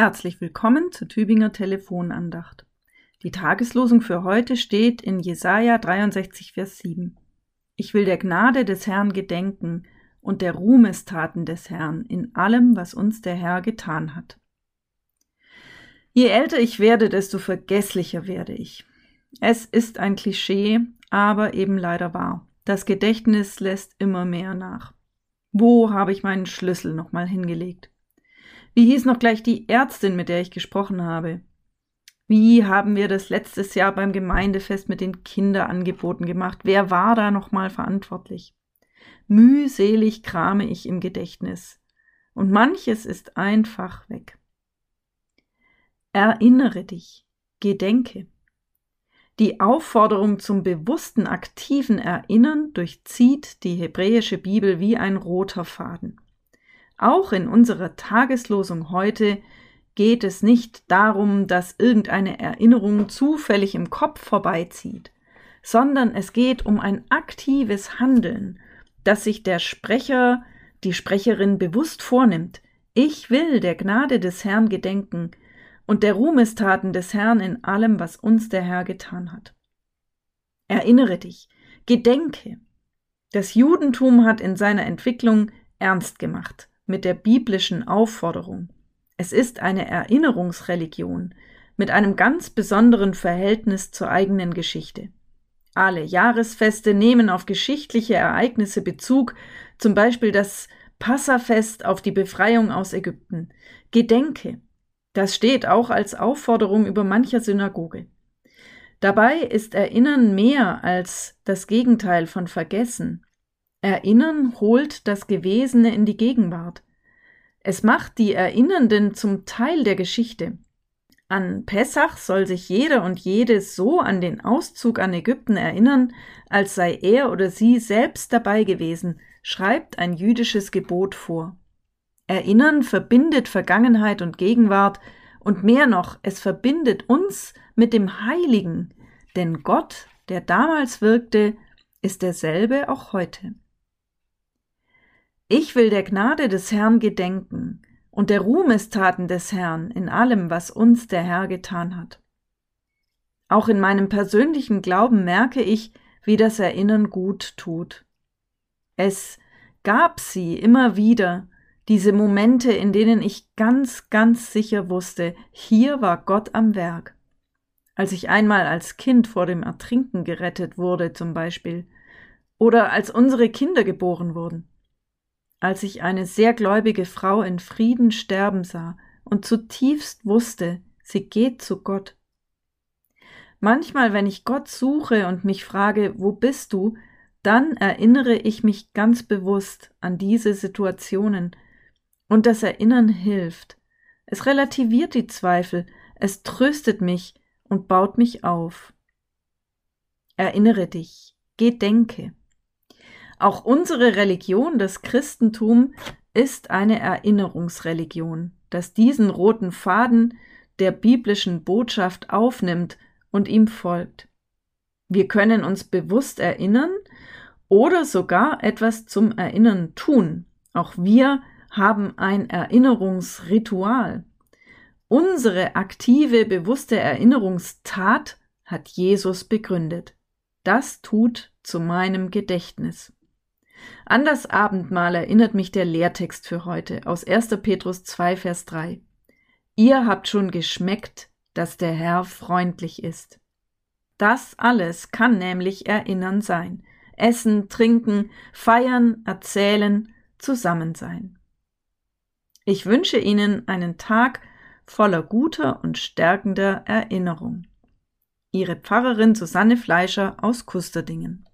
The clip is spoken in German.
Herzlich willkommen zur Tübinger Telefonandacht. Die Tageslosung für heute steht in Jesaja 63, Vers 7. Ich will der Gnade des Herrn gedenken und der Ruhmestaten des Herrn in allem, was uns der Herr getan hat. Je älter ich werde, desto vergesslicher werde ich. Es ist ein Klischee, aber eben leider wahr. Das Gedächtnis lässt immer mehr nach. Wo habe ich meinen Schlüssel nochmal hingelegt? Wie hieß noch gleich die Ärztin, mit der ich gesprochen habe? Wie haben wir das letztes Jahr beim Gemeindefest mit den Kinderangeboten gemacht? Wer war da nochmal verantwortlich? Mühselig krame ich im Gedächtnis. Und manches ist einfach weg. Erinnere dich, gedenke. Die Aufforderung zum bewussten aktiven Erinnern durchzieht die hebräische Bibel wie ein roter Faden. Auch in unserer Tageslosung heute geht es nicht darum, dass irgendeine Erinnerung zufällig im Kopf vorbeizieht, sondern es geht um ein aktives Handeln, das sich der Sprecher, die Sprecherin bewusst vornimmt. Ich will der Gnade des Herrn gedenken und der Ruhmestaten des Herrn in allem, was uns der Herr getan hat. Erinnere dich, gedenke. Das Judentum hat in seiner Entwicklung ernst gemacht mit der biblischen Aufforderung. Es ist eine Erinnerungsreligion mit einem ganz besonderen Verhältnis zur eigenen Geschichte. Alle Jahresfeste nehmen auf geschichtliche Ereignisse Bezug, zum Beispiel das Passafest auf die Befreiung aus Ägypten. Gedenke. Das steht auch als Aufforderung über mancher Synagoge. Dabei ist Erinnern mehr als das Gegenteil von Vergessen. Erinnern holt das Gewesene in die Gegenwart. Es macht die Erinnernden zum Teil der Geschichte. An Pessach soll sich jeder und jede so an den Auszug an Ägypten erinnern, als sei er oder sie selbst dabei gewesen, schreibt ein jüdisches Gebot vor. Erinnern verbindet Vergangenheit und Gegenwart, und mehr noch, es verbindet uns mit dem Heiligen, denn Gott, der damals wirkte, ist derselbe auch heute. Ich will der Gnade des Herrn gedenken und der Ruhmestaten des Herrn in allem, was uns der Herr getan hat. Auch in meinem persönlichen Glauben merke ich, wie das Erinnern gut tut. Es gab sie immer wieder, diese Momente, in denen ich ganz, ganz sicher wusste, hier war Gott am Werk. Als ich einmal als Kind vor dem Ertrinken gerettet wurde zum Beispiel, oder als unsere Kinder geboren wurden als ich eine sehr gläubige Frau in Frieden sterben sah und zutiefst wusste, sie geht zu Gott. Manchmal, wenn ich Gott suche und mich frage, wo bist du, dann erinnere ich mich ganz bewusst an diese Situationen, und das Erinnern hilft. Es relativiert die Zweifel, es tröstet mich und baut mich auf. Erinnere dich, gedenke. Auch unsere Religion, das Christentum, ist eine Erinnerungsreligion, das diesen roten Faden der biblischen Botschaft aufnimmt und ihm folgt. Wir können uns bewusst erinnern oder sogar etwas zum Erinnern tun. Auch wir haben ein Erinnerungsritual. Unsere aktive, bewusste Erinnerungstat hat Jesus begründet. Das tut zu meinem Gedächtnis. An das Abendmahl erinnert mich der Lehrtext für heute aus 1. Petrus 2, Vers 3. Ihr habt schon geschmeckt, dass der Herr freundlich ist. Das alles kann nämlich Erinnern sein. Essen, trinken, feiern, erzählen, zusammen sein. Ich wünsche Ihnen einen Tag voller guter und stärkender Erinnerung. Ihre Pfarrerin Susanne Fleischer aus Kusterdingen.